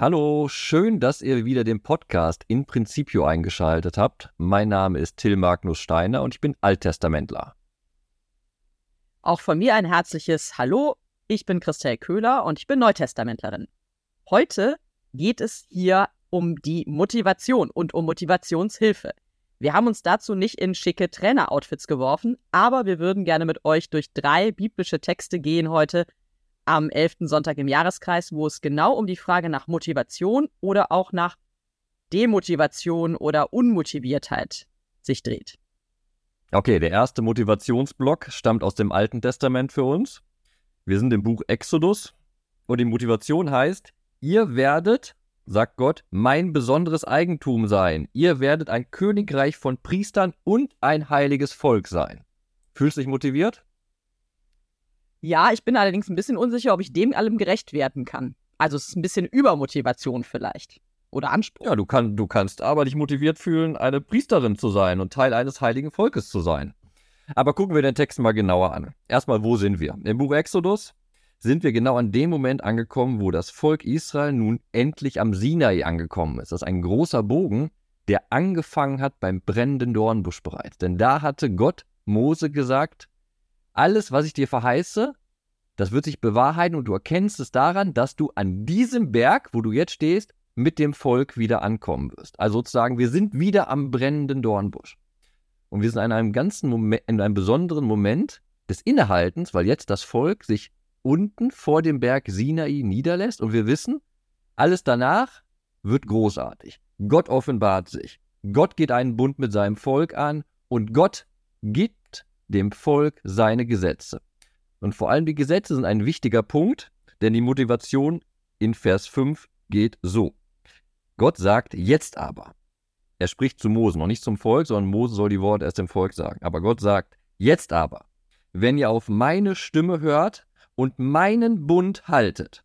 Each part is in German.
Hallo, schön, dass ihr wieder den Podcast in Principio eingeschaltet habt. Mein Name ist Till Magnus Steiner und ich bin Alttestamentler. Auch von mir ein herzliches Hallo. Ich bin Christel Köhler und ich bin Neutestamentlerin. Heute geht es hier um die Motivation und um Motivationshilfe. Wir haben uns dazu nicht in schicke Trainer-Outfits geworfen, aber wir würden gerne mit euch durch drei biblische Texte gehen heute am 11. Sonntag im Jahreskreis, wo es genau um die Frage nach Motivation oder auch nach Demotivation oder Unmotiviertheit sich dreht. Okay, der erste Motivationsblock stammt aus dem Alten Testament für uns. Wir sind im Buch Exodus und die Motivation heißt, ihr werdet sagt Gott, mein besonderes Eigentum sein. Ihr werdet ein Königreich von Priestern und ein heiliges Volk sein. Fühlst du dich motiviert? Ja, ich bin allerdings ein bisschen unsicher, ob ich dem allem gerecht werden kann. Also es ist ein bisschen Übermotivation vielleicht. Oder Anspruch. Ja, du, kann, du kannst aber dich motiviert fühlen, eine Priesterin zu sein und Teil eines heiligen Volkes zu sein. Aber gucken wir den Text mal genauer an. Erstmal, wo sind wir? Im Buch Exodus sind wir genau an dem Moment angekommen, wo das Volk Israel nun endlich am Sinai angekommen ist. Das ist ein großer Bogen, der angefangen hat beim brennenden Dornbusch bereits. Denn da hatte Gott Mose gesagt, alles, was ich dir verheiße, das wird sich bewahrheiten und du erkennst es daran, dass du an diesem Berg, wo du jetzt stehst, mit dem Volk wieder ankommen wirst. Also sozusagen, wir sind wieder am brennenden Dornbusch. Und wir sind in einem ganzen Moment, in einem besonderen Moment des Innehaltens, weil jetzt das Volk sich unten vor dem Berg Sinai niederlässt. Und wir wissen, alles danach wird großartig. Gott offenbart sich. Gott geht einen Bund mit seinem Volk an und Gott gibt dem Volk seine Gesetze. Und vor allem die Gesetze sind ein wichtiger Punkt, denn die Motivation in Vers 5 geht so. Gott sagt jetzt aber. Er spricht zu Mose, noch nicht zum Volk, sondern Mose soll die Worte erst dem Volk sagen. Aber Gott sagt, jetzt aber, wenn ihr auf meine Stimme hört und meinen Bund haltet,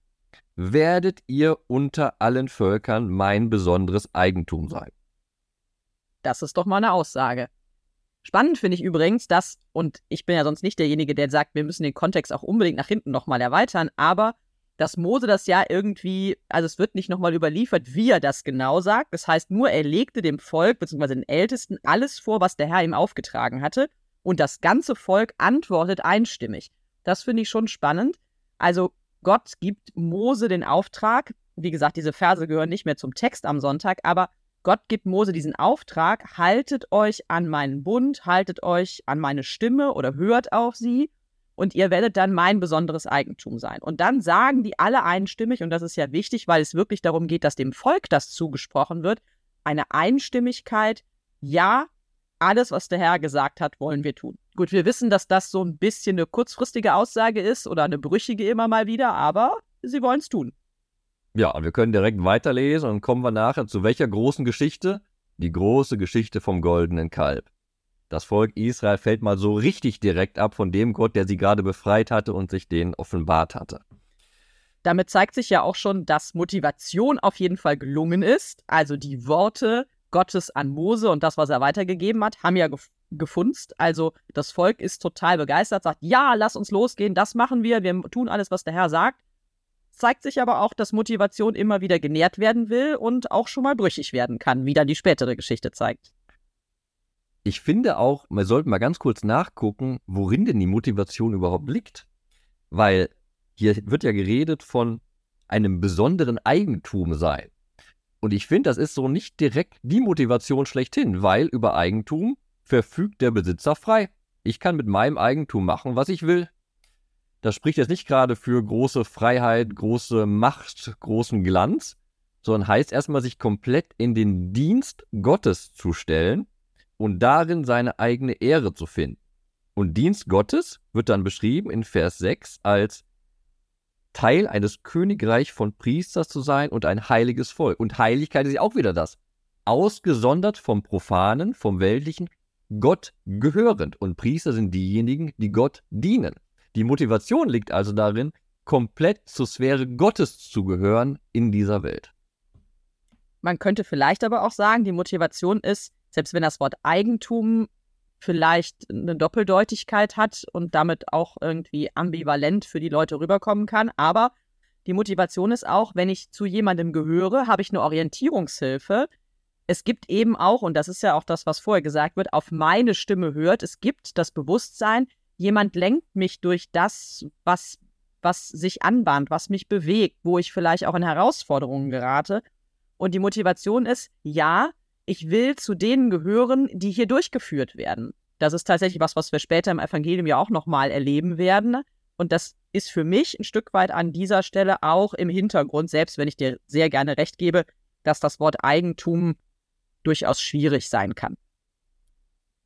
werdet ihr unter allen Völkern mein besonderes Eigentum sein. Das ist doch mal eine Aussage. Spannend finde ich übrigens, dass, und ich bin ja sonst nicht derjenige, der sagt, wir müssen den Kontext auch unbedingt nach hinten nochmal erweitern, aber dass Mose das ja irgendwie, also es wird nicht nochmal überliefert, wie er das genau sagt. Das heißt nur, er legte dem Volk bzw. den Ältesten alles vor, was der Herr ihm aufgetragen hatte, und das ganze Volk antwortet einstimmig. Das finde ich schon spannend. Also Gott gibt Mose den Auftrag, wie gesagt, diese Verse gehören nicht mehr zum Text am Sonntag, aber Gott gibt Mose diesen Auftrag, haltet euch an meinen Bund, haltet euch an meine Stimme oder hört auf sie und ihr werdet dann mein besonderes Eigentum sein. Und dann sagen die alle einstimmig, und das ist ja wichtig, weil es wirklich darum geht, dass dem Volk das zugesprochen wird, eine Einstimmigkeit, ja, alles, was der Herr gesagt hat, wollen wir tun. Gut, wir wissen, dass das so ein bisschen eine kurzfristige Aussage ist oder eine brüchige immer mal wieder, aber sie wollen es tun. Ja, wir können direkt weiterlesen und kommen wir nachher zu welcher großen Geschichte? Die große Geschichte vom goldenen Kalb. Das Volk Israel fällt mal so richtig direkt ab von dem Gott, der sie gerade befreit hatte und sich denen offenbart hatte. Damit zeigt sich ja auch schon, dass Motivation auf jeden Fall gelungen ist. Also die Worte Gottes an Mose und das, was er weitergegeben hat, haben ja gef gefunzt. Also das Volk ist total begeistert, sagt, ja, lass uns losgehen, das machen wir, wir tun alles, was der Herr sagt. Zeigt sich aber auch, dass Motivation immer wieder genährt werden will und auch schon mal brüchig werden kann, wie dann die spätere Geschichte zeigt. Ich finde auch, wir sollten mal ganz kurz nachgucken, worin denn die Motivation überhaupt liegt. Weil hier wird ja geredet von einem besonderen Eigentum sein. Und ich finde, das ist so nicht direkt die Motivation schlechthin, weil über Eigentum verfügt der Besitzer frei. Ich kann mit meinem Eigentum machen, was ich will. Das spricht jetzt nicht gerade für große Freiheit, große Macht, großen Glanz, sondern heißt erstmal, sich komplett in den Dienst Gottes zu stellen und darin seine eigene Ehre zu finden. Und Dienst Gottes wird dann beschrieben in Vers 6 als Teil eines Königreich von Priesters zu sein und ein heiliges Volk. Und Heiligkeit ist ja auch wieder das. Ausgesondert vom Profanen, vom Weltlichen, Gott gehörend. Und Priester sind diejenigen, die Gott dienen. Die Motivation liegt also darin, komplett zur Sphäre Gottes zu gehören in dieser Welt. Man könnte vielleicht aber auch sagen, die Motivation ist, selbst wenn das Wort Eigentum vielleicht eine Doppeldeutigkeit hat und damit auch irgendwie ambivalent für die Leute rüberkommen kann. Aber Die Motivation ist auch, wenn ich zu jemandem gehöre, habe ich eine Orientierungshilfe. Es gibt eben auch, und das ist ja auch das, was vorher gesagt wird, auf meine Stimme hört. Es gibt das Bewusstsein, jemand lenkt mich durch das, was, was sich anbahnt, was mich bewegt, wo ich vielleicht auch in Herausforderungen gerate. Und die Motivation ist, ja, ich will zu denen gehören, die hier durchgeführt werden. Das ist tatsächlich was, was wir später im Evangelium ja auch nochmal erleben werden. Und das ist für mich ein Stück weit an dieser Stelle auch im Hintergrund, selbst wenn ich dir sehr gerne recht gebe, dass das Wort Eigentum durchaus schwierig sein kann.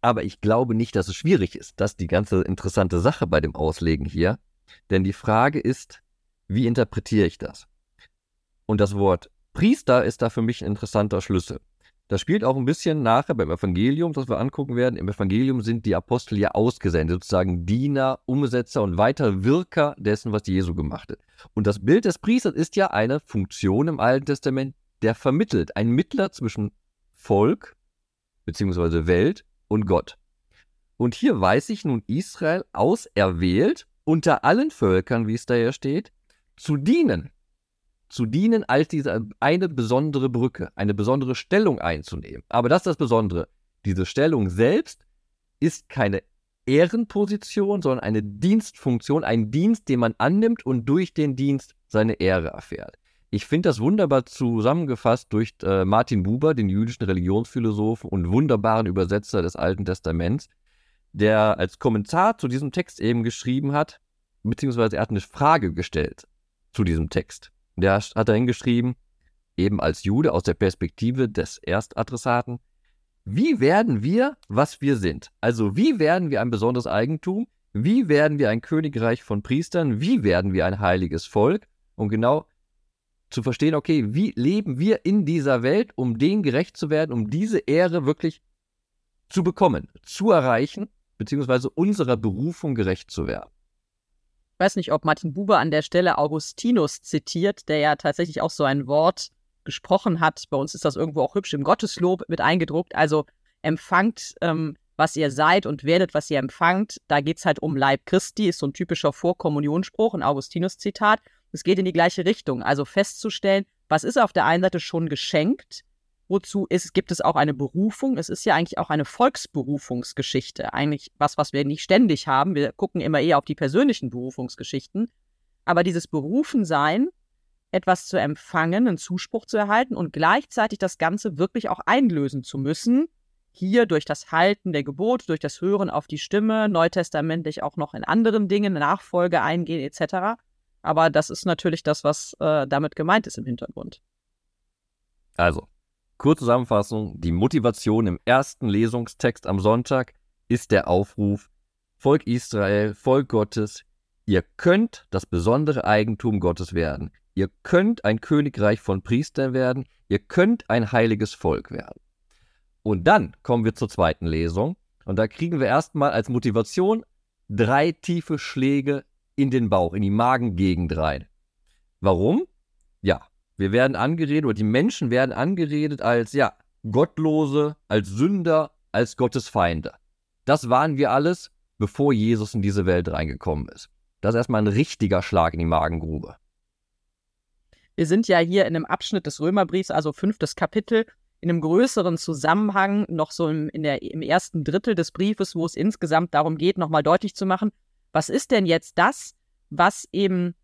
Aber ich glaube nicht, dass es schwierig ist. Das ist die ganze interessante Sache bei dem Auslegen hier. Denn die Frage ist, wie interpretiere ich das? Und das Wort Priester ist da für mich ein interessanter Schlüssel. Das spielt auch ein bisschen nachher beim Evangelium, das wir angucken werden. Im Evangelium sind die Apostel ja ausgesendet, sozusagen Diener, Umsetzer und weiter Wirker dessen, was Jesu gemacht hat. Und das Bild des Priesters ist ja eine Funktion im Alten Testament, der vermittelt, ein Mittler zwischen Volk bzw. Welt und Gott. Und hier weiß ich nun Israel auserwählt, unter allen Völkern, wie es da ja steht, zu dienen zu dienen, als diese eine besondere Brücke, eine besondere Stellung einzunehmen. Aber das ist das Besondere. Diese Stellung selbst ist keine Ehrenposition, sondern eine Dienstfunktion, ein Dienst, den man annimmt und durch den Dienst seine Ehre erfährt. Ich finde das wunderbar zusammengefasst durch äh, Martin Buber, den jüdischen Religionsphilosophen und wunderbaren Übersetzer des Alten Testaments, der als Kommentar zu diesem Text eben geschrieben hat, beziehungsweise er hat eine Frage gestellt zu diesem Text. Der hat dahin geschrieben, eben als Jude aus der Perspektive des Erstadressaten, wie werden wir, was wir sind? Also wie werden wir ein besonderes Eigentum? Wie werden wir ein Königreich von Priestern? Wie werden wir ein heiliges Volk? Um genau zu verstehen, okay, wie leben wir in dieser Welt, um denen gerecht zu werden, um diese Ehre wirklich zu bekommen, zu erreichen, beziehungsweise unserer Berufung gerecht zu werden. Ich weiß nicht, ob Martin Buber an der Stelle Augustinus zitiert, der ja tatsächlich auch so ein Wort gesprochen hat. Bei uns ist das irgendwo auch hübsch im Gotteslob mit eingedruckt. Also empfangt, ähm, was ihr seid und werdet, was ihr empfangt. Da geht es halt um Leib Christi, ist so ein typischer Vorkommunionspruch, ein Augustinus-Zitat. Es geht in die gleiche Richtung. Also festzustellen, was ist auf der einen Seite schon geschenkt Wozu ist, gibt es auch eine Berufung? Es ist ja eigentlich auch eine Volksberufungsgeschichte. Eigentlich was, was wir nicht ständig haben. Wir gucken immer eher auf die persönlichen Berufungsgeschichten. Aber dieses Berufensein, etwas zu empfangen, einen Zuspruch zu erhalten und gleichzeitig das Ganze wirklich auch einlösen zu müssen, hier durch das Halten der Gebote, durch das Hören auf die Stimme, neutestamentlich auch noch in anderen Dingen, Nachfolge eingehen etc. Aber das ist natürlich das, was äh, damit gemeint ist im Hintergrund. Also, Kurze Zusammenfassung, die Motivation im ersten Lesungstext am Sonntag ist der Aufruf, Volk Israel, Volk Gottes, ihr könnt das besondere Eigentum Gottes werden. Ihr könnt ein Königreich von Priestern werden. Ihr könnt ein heiliges Volk werden. Und dann kommen wir zur zweiten Lesung. Und da kriegen wir erstmal als Motivation drei tiefe Schläge in den Bauch, in die Magengegend rein. Warum? Ja, wir werden angeredet, oder die Menschen werden angeredet als, ja, Gottlose, als Sünder, als Gottesfeinde. Das waren wir alles, bevor Jesus in diese Welt reingekommen ist. Das ist erstmal ein richtiger Schlag in die Magengrube. Wir sind ja hier in einem Abschnitt des Römerbriefs, also fünftes Kapitel, in einem größeren Zusammenhang, noch so im, der, im ersten Drittel des Briefes, wo es insgesamt darum geht, nochmal deutlich zu machen, was ist denn jetzt das, was eben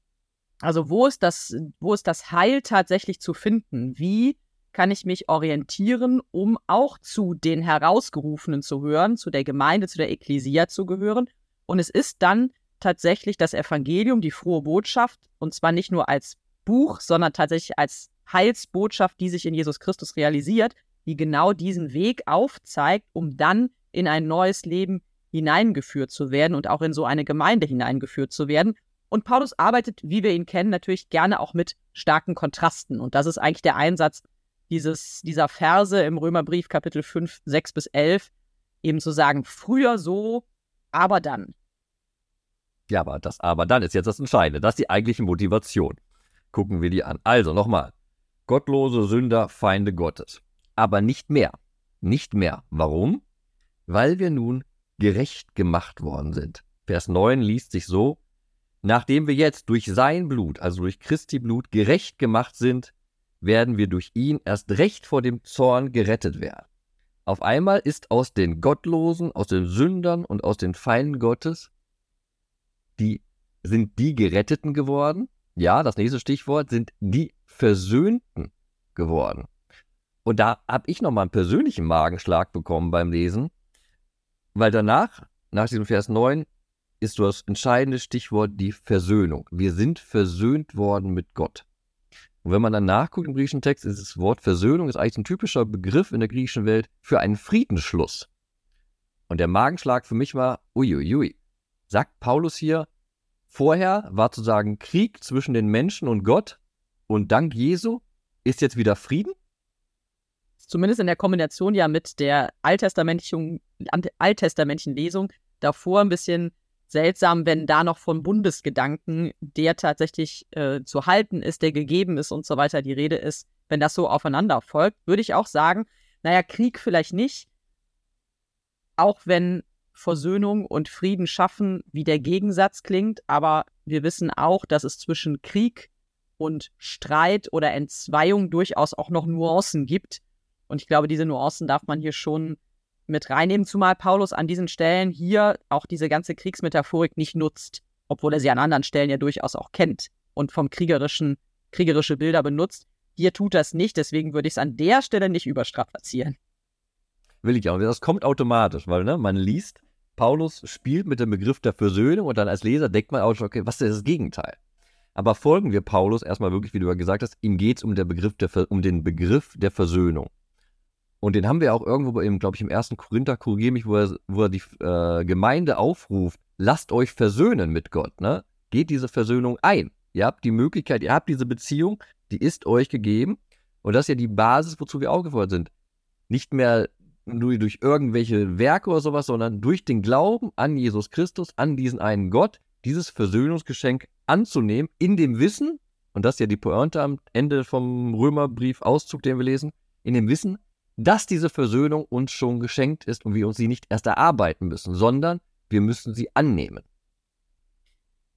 also wo ist das, wo ist das Heil tatsächlich zu finden? Wie kann ich mich orientieren, um auch zu den Herausgerufenen zu hören, zu der Gemeinde, zu der Ekklesia zu gehören? Und es ist dann tatsächlich das Evangelium, die frohe Botschaft, und zwar nicht nur als Buch, sondern tatsächlich als Heilsbotschaft, die sich in Jesus Christus realisiert, die genau diesen Weg aufzeigt, um dann in ein neues Leben hineingeführt zu werden und auch in so eine Gemeinde hineingeführt zu werden. Und Paulus arbeitet, wie wir ihn kennen, natürlich gerne auch mit starken Kontrasten. Und das ist eigentlich der Einsatz dieses, dieser Verse im Römerbrief Kapitel 5, 6 bis 11, eben zu sagen, früher so, aber dann. Ja, aber das aber dann ist jetzt das Entscheidende. Das ist die eigentliche Motivation. Gucken wir die an. Also nochmal. Gottlose Sünder, Feinde Gottes. Aber nicht mehr. Nicht mehr. Warum? Weil wir nun gerecht gemacht worden sind. Vers 9 liest sich so, Nachdem wir jetzt durch sein Blut, also durch Christi Blut, gerecht gemacht sind, werden wir durch ihn erst recht vor dem Zorn gerettet werden. Auf einmal ist aus den Gottlosen, aus den Sündern und aus den Feinden Gottes, die sind die Geretteten geworden. Ja, das nächste Stichwort sind die Versöhnten geworden. Und da habe ich nochmal einen persönlichen Magenschlag bekommen beim Lesen, weil danach, nach diesem Vers 9, ist das entscheidende Stichwort die Versöhnung. Wir sind versöhnt worden mit Gott. Und wenn man dann nachguckt im griechischen Text, ist das Wort Versöhnung ist eigentlich ein typischer Begriff in der griechischen Welt für einen Friedensschluss. Und der Magenschlag für mich war, uiuiui. Sagt Paulus hier, vorher war zu sagen Krieg zwischen den Menschen und Gott und dank Jesu ist jetzt wieder Frieden? Zumindest in der Kombination ja mit der alttestamentlichen, alttestamentlichen Lesung davor ein bisschen seltsam, wenn da noch von Bundesgedanken, der tatsächlich äh, zu halten ist, der gegeben ist und so weiter die Rede ist, wenn das so aufeinander folgt, würde ich auch sagen, naja, Krieg vielleicht nicht, auch wenn Versöhnung und Frieden schaffen wie der Gegensatz klingt, aber wir wissen auch, dass es zwischen Krieg und Streit oder Entzweiung durchaus auch noch Nuancen gibt. Und ich glaube, diese Nuancen darf man hier schon mit reinnehmen, zumal Paulus an diesen Stellen hier auch diese ganze Kriegsmetaphorik nicht nutzt, obwohl er sie an anderen Stellen ja durchaus auch kennt und vom kriegerischen, kriegerische Bilder benutzt. Hier tut das nicht, deswegen würde ich es an der Stelle nicht überstrapazieren. Will ich auch. Das kommt automatisch, weil ne, man liest, Paulus spielt mit dem Begriff der Versöhnung und dann als Leser denkt man auch schon, okay, was ist das Gegenteil? Aber folgen wir Paulus erstmal wirklich, wie du ja gesagt hast, ihm geht es um, um den Begriff der Versöhnung. Und den haben wir auch irgendwo, glaube ich, im ersten Korinther, korrigiere mich, wo er, wo er die äh, Gemeinde aufruft, lasst euch versöhnen mit Gott, ne? Geht diese Versöhnung ein. Ihr habt die Möglichkeit, ihr habt diese Beziehung, die ist euch gegeben. Und das ist ja die Basis, wozu wir aufgefordert sind. Nicht mehr nur durch irgendwelche Werke oder sowas, sondern durch den Glauben an Jesus Christus, an diesen einen Gott, dieses Versöhnungsgeschenk anzunehmen, in dem Wissen, und das ist ja die Pointe am Ende vom Römerbrief Auszug, den wir lesen, in dem Wissen, dass diese Versöhnung uns schon geschenkt ist und wir uns sie nicht erst erarbeiten müssen, sondern wir müssen sie annehmen.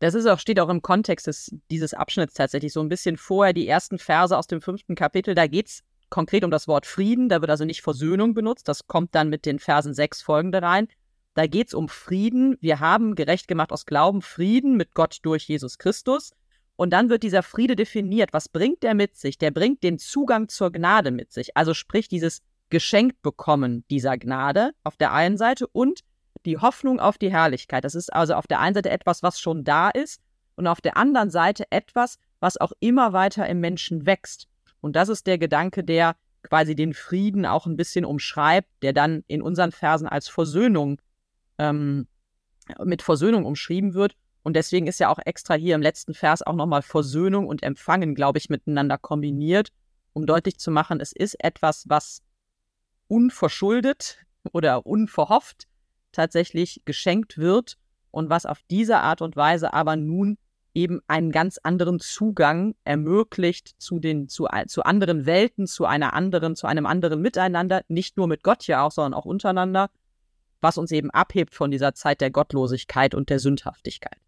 Das ist auch, steht auch im Kontext des, dieses Abschnitts tatsächlich so ein bisschen vorher, die ersten Verse aus dem fünften Kapitel. Da geht es konkret um das Wort Frieden. Da wird also nicht Versöhnung benutzt. Das kommt dann mit den Versen sechs folgende rein. Da geht es um Frieden. Wir haben gerecht gemacht aus Glauben Frieden mit Gott durch Jesus Christus. Und dann wird dieser Friede definiert. Was bringt der mit sich? Der bringt den Zugang zur Gnade mit sich. Also sprich dieses geschenkt bekommen dieser Gnade auf der einen Seite und die Hoffnung auf die Herrlichkeit. Das ist also auf der einen Seite etwas, was schon da ist und auf der anderen Seite etwas, was auch immer weiter im Menschen wächst. Und das ist der Gedanke, der quasi den Frieden auch ein bisschen umschreibt, der dann in unseren Versen als Versöhnung ähm, mit Versöhnung umschrieben wird. Und deswegen ist ja auch extra hier im letzten Vers auch nochmal Versöhnung und Empfangen, glaube ich, miteinander kombiniert, um deutlich zu machen, es ist etwas, was unverschuldet oder unverhofft tatsächlich geschenkt wird und was auf diese Art und Weise aber nun eben einen ganz anderen Zugang ermöglicht zu den zu, zu anderen Welten, zu einer anderen, zu einem anderen Miteinander, nicht nur mit Gott ja auch, sondern auch untereinander, was uns eben abhebt von dieser Zeit der Gottlosigkeit und der Sündhaftigkeit.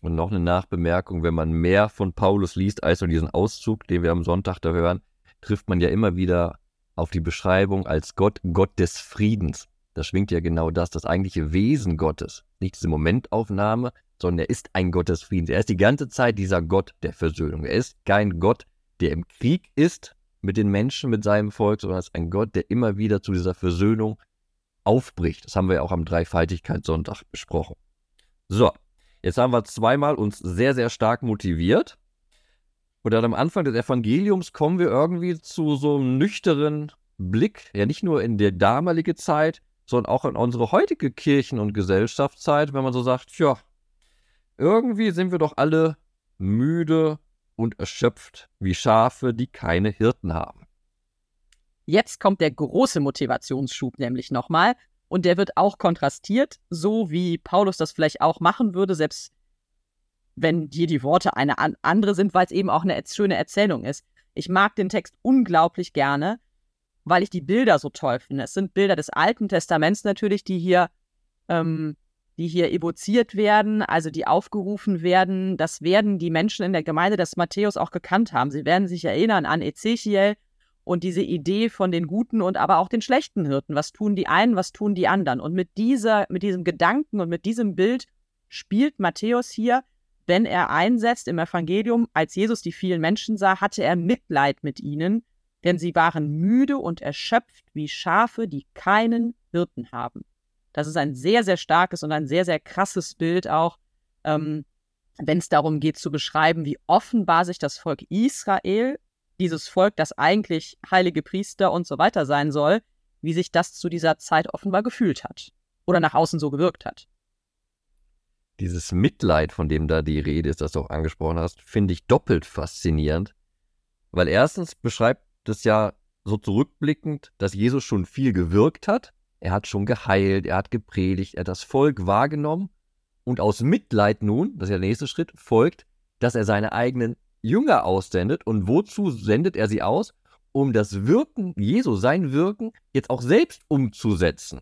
Und noch eine Nachbemerkung, wenn man mehr von Paulus liest als nur diesen Auszug, den wir am Sonntag da hören, trifft man ja immer wieder auf die Beschreibung als Gott, Gott des Friedens. Da schwingt ja genau das, das eigentliche Wesen Gottes. Nicht diese Momentaufnahme, sondern er ist ein Gott des Friedens. Er ist die ganze Zeit dieser Gott der Versöhnung. Er ist kein Gott, der im Krieg ist mit den Menschen, mit seinem Volk, sondern er ist ein Gott, der immer wieder zu dieser Versöhnung aufbricht. Das haben wir ja auch am Dreifaltigkeitssonntag besprochen. So, jetzt haben wir zweimal uns sehr, sehr stark motiviert. Und dann am Anfang des Evangeliums kommen wir irgendwie zu so einem nüchternen Blick, ja nicht nur in der damalige Zeit, sondern auch in unsere heutige Kirchen- und Gesellschaftszeit, wenn man so sagt, ja, irgendwie sind wir doch alle müde und erschöpft wie Schafe, die keine Hirten haben. Jetzt kommt der große Motivationsschub nämlich nochmal und der wird auch kontrastiert, so wie Paulus das vielleicht auch machen würde, selbst wenn dir die Worte eine andere sind, weil es eben auch eine schöne Erzählung ist. Ich mag den Text unglaublich gerne, weil ich die Bilder so toll finde. Es sind Bilder des Alten Testaments natürlich, die hier ähm, die hier evoziert werden, also die aufgerufen werden, das werden die Menschen in der Gemeinde des Matthäus auch gekannt haben. Sie werden sich erinnern an Ezechiel und diese Idee von den guten und aber auch den schlechten Hirten. Was tun die einen, was tun die anderen? Und mit dieser, mit diesem Gedanken und mit diesem Bild spielt Matthäus hier, wenn er einsetzt im Evangelium, als Jesus die vielen Menschen sah, hatte er Mitleid mit ihnen, denn sie waren müde und erschöpft wie Schafe, die keinen Hirten haben. Das ist ein sehr, sehr starkes und ein sehr, sehr krasses Bild auch, ähm, wenn es darum geht zu beschreiben, wie offenbar sich das Volk Israel, dieses Volk, das eigentlich heilige Priester und so weiter sein soll, wie sich das zu dieser Zeit offenbar gefühlt hat oder nach außen so gewirkt hat. Dieses Mitleid, von dem da die Rede ist, das du auch angesprochen hast, finde ich doppelt faszinierend, weil erstens beschreibt es ja so zurückblickend, dass Jesus schon viel gewirkt hat, er hat schon geheilt, er hat gepredigt, er hat das Volk wahrgenommen. Und aus Mitleid nun, das ist ja der nächste Schritt, folgt, dass er seine eigenen Jünger aussendet. Und wozu sendet er sie aus? Um das Wirken Jesu, sein Wirken, jetzt auch selbst umzusetzen.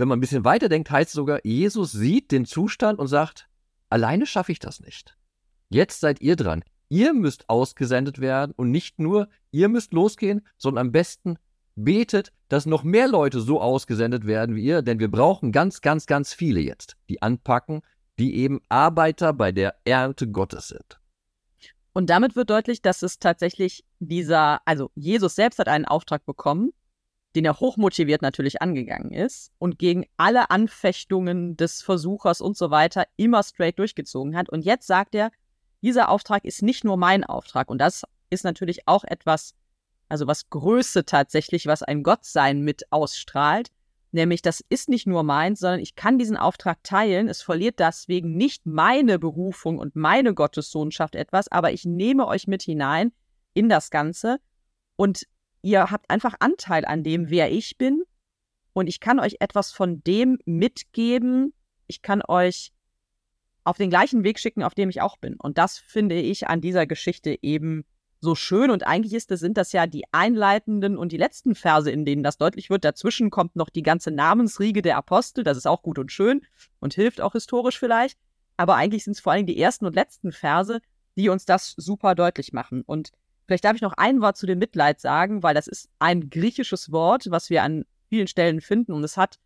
Wenn man ein bisschen weiterdenkt, heißt es sogar, Jesus sieht den Zustand und sagt, alleine schaffe ich das nicht. Jetzt seid ihr dran. Ihr müsst ausgesendet werden und nicht nur ihr müsst losgehen, sondern am besten betet, dass noch mehr Leute so ausgesendet werden wie ihr, denn wir brauchen ganz, ganz, ganz viele jetzt, die anpacken, die eben Arbeiter bei der Ernte Gottes sind. Und damit wird deutlich, dass es tatsächlich dieser, also Jesus selbst hat einen Auftrag bekommen, den er hochmotiviert natürlich angegangen ist und gegen alle Anfechtungen des Versuchers und so weiter immer straight durchgezogen hat. Und jetzt sagt er, dieser Auftrag ist nicht nur mein Auftrag. Und das ist natürlich auch etwas, also was Größe tatsächlich, was ein Gottsein mit ausstrahlt. Nämlich, das ist nicht nur meins, sondern ich kann diesen Auftrag teilen. Es verliert deswegen nicht meine Berufung und meine Gottessohnschaft etwas, aber ich nehme euch mit hinein in das Ganze und ihr habt einfach Anteil an dem, wer ich bin. Und ich kann euch etwas von dem mitgeben. Ich kann euch auf den gleichen Weg schicken, auf dem ich auch bin. Und das finde ich an dieser Geschichte eben so schön und eigentlich ist das, sind das ja die einleitenden und die letzten Verse, in denen das deutlich wird. Dazwischen kommt noch die ganze Namensriege der Apostel, das ist auch gut und schön und hilft auch historisch vielleicht. Aber eigentlich sind es vor allem die ersten und letzten Verse, die uns das super deutlich machen. Und vielleicht darf ich noch ein Wort zu dem Mitleid sagen, weil das ist ein griechisches Wort, was wir an vielen Stellen finden und es hat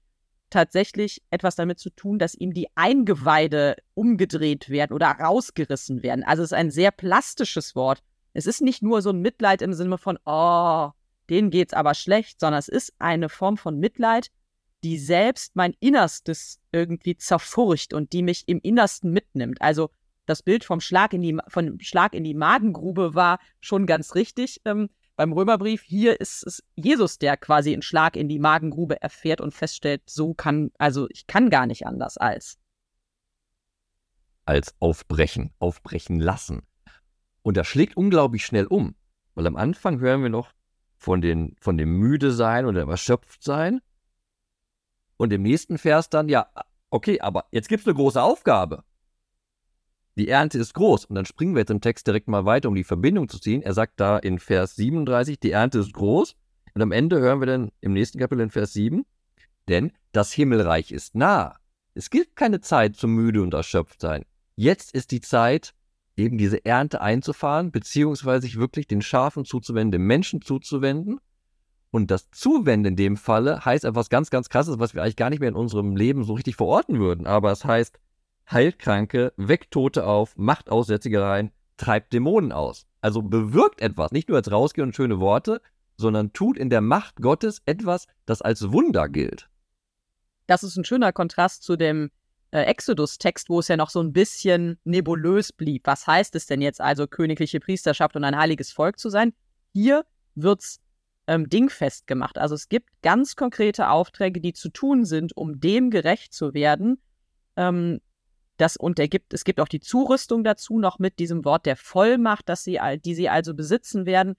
tatsächlich etwas damit zu tun, dass ihm die Eingeweide umgedreht werden oder rausgerissen werden. Also es ist ein sehr plastisches Wort es ist nicht nur so ein Mitleid im Sinne von, oh, denen geht's aber schlecht, sondern es ist eine Form von Mitleid, die selbst mein Innerstes irgendwie zerfurcht und die mich im Innersten mitnimmt. Also das Bild vom Schlag in die, von Schlag in die Magengrube war schon ganz richtig ähm, beim Römerbrief. Hier ist es Jesus, der quasi einen Schlag in die Magengrube erfährt und feststellt, so kann, also ich kann gar nicht anders als. Als aufbrechen, aufbrechen lassen. Und das schlägt unglaublich schnell um. Weil am Anfang hören wir noch von, den, von dem müde sein oder erschöpft sein. Und im nächsten Vers dann, ja, okay, aber jetzt gibt es eine große Aufgabe. Die Ernte ist groß. Und dann springen wir jetzt im Text direkt mal weiter, um die Verbindung zu ziehen. Er sagt da in Vers 37, die Ernte ist groß. Und am Ende hören wir dann im nächsten Kapitel in Vers 7, denn das Himmelreich ist nah. Es gibt keine Zeit zum müde und erschöpft sein. Jetzt ist die Zeit, eben diese Ernte einzufahren, beziehungsweise sich wirklich den Schafen zuzuwenden, dem Menschen zuzuwenden. Und das Zuwenden in dem Falle heißt etwas ganz, ganz krasses, was wir eigentlich gar nicht mehr in unserem Leben so richtig verorten würden. Aber es heißt, heilt Kranke, weckt Tote auf, macht Aussätzige rein, treibt Dämonen aus. Also bewirkt etwas, nicht nur als rausgehen und schöne Worte, sondern tut in der Macht Gottes etwas, das als Wunder gilt. Das ist ein schöner Kontrast zu dem äh, Exodus-Text, wo es ja noch so ein bisschen nebulös blieb. Was heißt es denn jetzt also, königliche Priesterschaft und ein heiliges Volk zu sein? Hier wird's ähm, dingfest gemacht. Also es gibt ganz konkrete Aufträge, die zu tun sind, um dem gerecht zu werden. Ähm, das, und er gibt, es gibt auch die Zurüstung dazu noch mit diesem Wort der Vollmacht, dass sie, die sie also besitzen werden.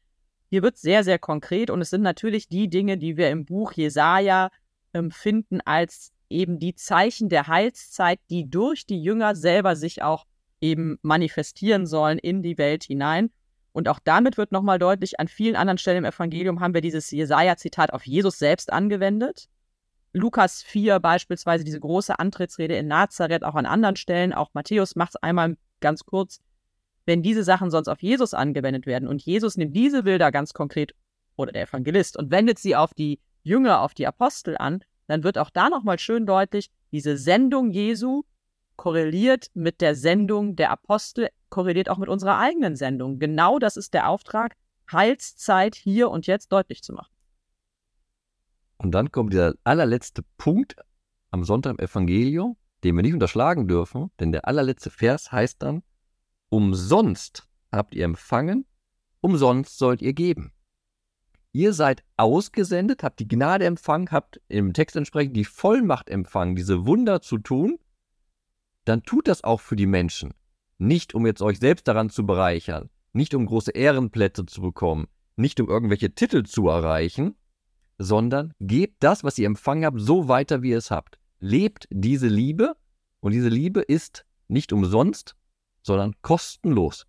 Hier wird sehr, sehr konkret und es sind natürlich die Dinge, die wir im Buch Jesaja ähm, finden als eben die Zeichen der Heilszeit, die durch die Jünger selber sich auch eben manifestieren sollen in die Welt hinein. Und auch damit wird nochmal deutlich, an vielen anderen Stellen im Evangelium haben wir dieses Jesaja-Zitat auf Jesus selbst angewendet. Lukas 4 beispielsweise, diese große Antrittsrede in Nazareth, auch an anderen Stellen, auch Matthäus macht es einmal ganz kurz, wenn diese Sachen sonst auf Jesus angewendet werden und Jesus nimmt diese Bilder ganz konkret oder der Evangelist und wendet sie auf die Jünger, auf die Apostel an, dann wird auch da nochmal schön deutlich, diese Sendung Jesu korreliert mit der Sendung der Apostel, korreliert auch mit unserer eigenen Sendung. Genau das ist der Auftrag, Heilszeit hier und jetzt deutlich zu machen. Und dann kommt der allerletzte Punkt am Sonntag im Evangelium, den wir nicht unterschlagen dürfen, denn der allerletzte Vers heißt dann, umsonst habt ihr empfangen, umsonst sollt ihr geben. Ihr seid ausgesendet, habt die Gnade empfangen, habt im Text entsprechend die Vollmacht empfangen, diese Wunder zu tun, dann tut das auch für die Menschen. Nicht um jetzt euch selbst daran zu bereichern, nicht um große Ehrenplätze zu bekommen, nicht um irgendwelche Titel zu erreichen, sondern gebt das, was ihr empfangen habt, so weiter, wie ihr es habt. Lebt diese Liebe und diese Liebe ist nicht umsonst, sondern kostenlos.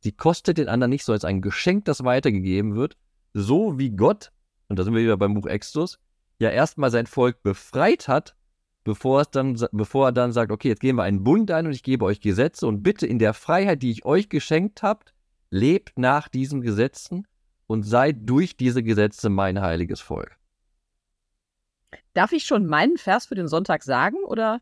Sie kostet den anderen nicht, es ist ein Geschenk, das weitergegeben wird so wie Gott, und da sind wir wieder beim Buch Exodus, ja erstmal sein Volk befreit hat, bevor, es dann, bevor er dann sagt, okay, jetzt gehen wir einen Bund ein und ich gebe euch Gesetze und bitte in der Freiheit, die ich euch geschenkt habt, lebt nach diesen Gesetzen und seid durch diese Gesetze mein heiliges Volk. Darf ich schon meinen Vers für den Sonntag sagen oder?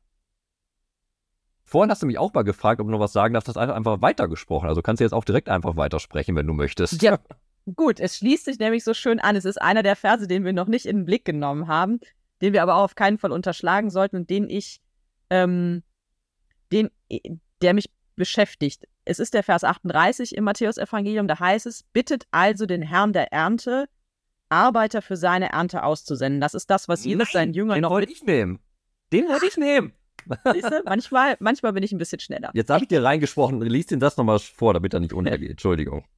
Vorhin hast du mich auch mal gefragt, ob du noch was sagen darfst, das einfach, einfach weitergesprochen. Also kannst du jetzt auch direkt einfach weitersprechen, wenn du möchtest. Ja, Gut, es schließt sich nämlich so schön an. Es ist einer der Verse, den wir noch nicht in den Blick genommen haben, den wir aber auch auf keinen Fall unterschlagen sollten und den ich, ähm, den, der mich beschäftigt. Es ist der Vers 38 im Matthäus-Evangelium, da heißt es: Bittet also den Herrn der Ernte, Arbeiter für seine Ernte auszusenden. Das ist das, was Jesus seinen Jüngern noch. Den wollte ich nehmen. Den wollte ich nehmen. Siehst du? Manchmal, manchmal bin ich ein bisschen schneller. Jetzt habe ich dir reingesprochen. Lies den das nochmal vor, damit er nicht untergeht. Entschuldigung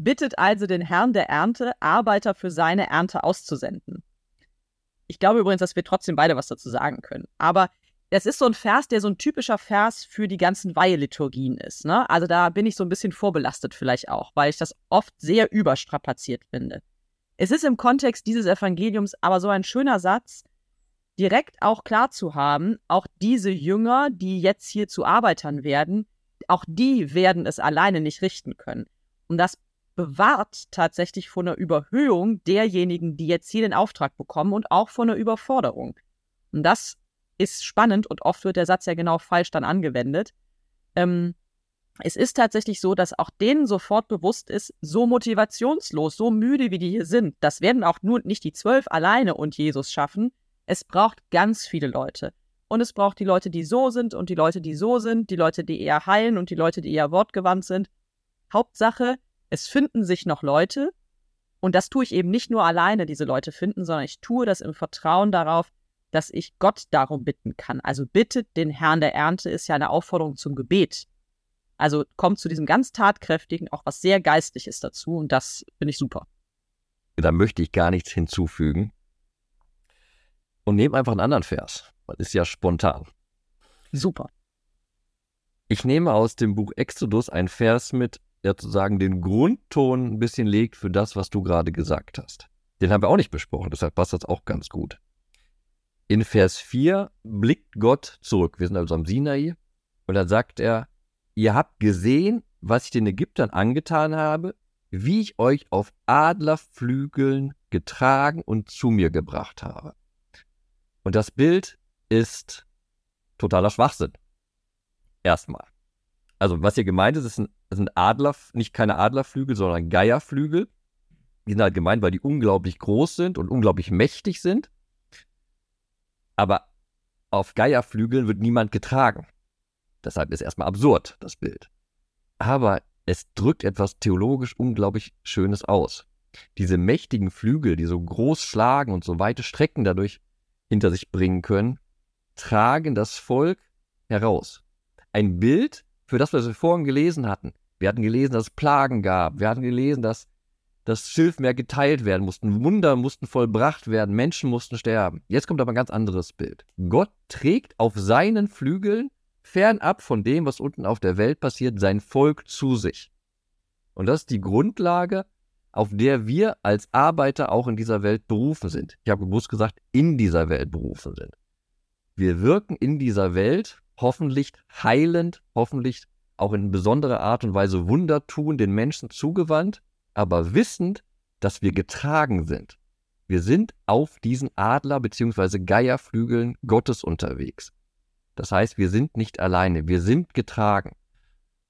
bittet also den Herrn der Ernte, Arbeiter für seine Ernte auszusenden. Ich glaube übrigens, dass wir trotzdem beide was dazu sagen können. Aber es ist so ein Vers, der so ein typischer Vers für die ganzen Weiheliturgien ist. Ne? Also da bin ich so ein bisschen vorbelastet vielleicht auch, weil ich das oft sehr überstrapaziert finde. Es ist im Kontext dieses Evangeliums aber so ein schöner Satz, direkt auch klar zu haben, auch diese Jünger, die jetzt hier zu Arbeitern werden, auch die werden es alleine nicht richten können. Und das bewahrt tatsächlich vor einer Überhöhung derjenigen, die jetzt hier den Auftrag bekommen und auch vor einer Überforderung. Und das ist spannend und oft wird der Satz ja genau falsch dann angewendet. Ähm, es ist tatsächlich so, dass auch denen sofort bewusst ist, so motivationslos, so müde wie die hier sind, das werden auch nur nicht die zwölf alleine und Jesus schaffen. Es braucht ganz viele Leute. Und es braucht die Leute, die so sind und die Leute, die so sind, die Leute, die eher heilen und die Leute, die eher wortgewandt sind. Hauptsache, es finden sich noch Leute und das tue ich eben nicht nur alleine, diese Leute finden, sondern ich tue das im Vertrauen darauf, dass ich Gott darum bitten kann. Also bittet den Herrn der Ernte ist ja eine Aufforderung zum Gebet. Also kommt zu diesem ganz tatkräftigen, auch was sehr Geistliches dazu und das finde ich super. Da möchte ich gar nichts hinzufügen. Und nehme einfach einen anderen Vers. Das ist ja spontan. Super. Ich nehme aus dem Buch Exodus einen Vers mit, ja sozusagen den Grundton ein bisschen legt für das, was du gerade gesagt hast. Den haben wir auch nicht besprochen, deshalb passt das auch ganz gut. In Vers 4 blickt Gott zurück. Wir sind also am Sinai. Und dann sagt er, ihr habt gesehen, was ich den Ägyptern angetan habe, wie ich euch auf Adlerflügeln getragen und zu mir gebracht habe. Und das Bild ist totaler Schwachsinn. Erstmal. Also, was hier gemeint ist, sind Adler, nicht keine Adlerflügel, sondern Geierflügel. Die sind halt gemeint, weil die unglaublich groß sind und unglaublich mächtig sind. Aber auf Geierflügeln wird niemand getragen. Deshalb ist erstmal absurd, das Bild. Aber es drückt etwas theologisch unglaublich Schönes aus. Diese mächtigen Flügel, die so groß schlagen und so weite Strecken dadurch hinter sich bringen können, tragen das Volk heraus. Ein Bild für das, was wir vorhin gelesen hatten. Wir hatten gelesen, dass es Plagen gab. Wir hatten gelesen, dass das Schilfmeer geteilt werden musste. Wunder mussten vollbracht werden. Menschen mussten sterben. Jetzt kommt aber ein ganz anderes Bild. Gott trägt auf seinen Flügeln, fernab von dem, was unten auf der Welt passiert, sein Volk zu sich. Und das ist die Grundlage auf der wir als Arbeiter auch in dieser Welt berufen sind. Ich habe bewusst gesagt, in dieser Welt berufen sind. Wir wirken in dieser Welt hoffentlich heilend, hoffentlich auch in besonderer Art und Weise Wunder tun, den Menschen zugewandt, aber wissend, dass wir getragen sind. Wir sind auf diesen Adler- bzw. Geierflügeln Gottes unterwegs. Das heißt, wir sind nicht alleine, wir sind getragen.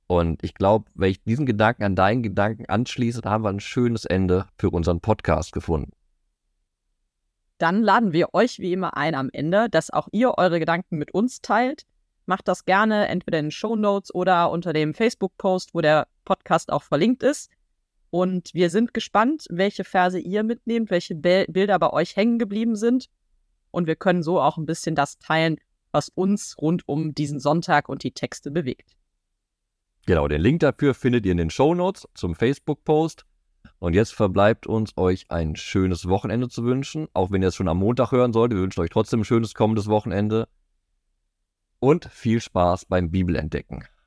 Und ich glaube, wenn ich diesen Gedanken an deinen Gedanken anschließe, haben wir ein schönes Ende für unseren Podcast gefunden. Dann laden wir euch wie immer ein am Ende, dass auch ihr eure Gedanken mit uns teilt. Macht das gerne entweder in den Show Notes oder unter dem Facebook-Post, wo der Podcast auch verlinkt ist. Und wir sind gespannt, welche Verse ihr mitnehmt, welche Be Bilder bei euch hängen geblieben sind. Und wir können so auch ein bisschen das teilen, was uns rund um diesen Sonntag und die Texte bewegt. Genau, den Link dafür findet ihr in den Show Notes zum Facebook-Post. Und jetzt verbleibt uns, euch ein schönes Wochenende zu wünschen. Auch wenn ihr es schon am Montag hören solltet, wir wünschen euch trotzdem ein schönes kommendes Wochenende. Und viel Spaß beim Bibelentdecken.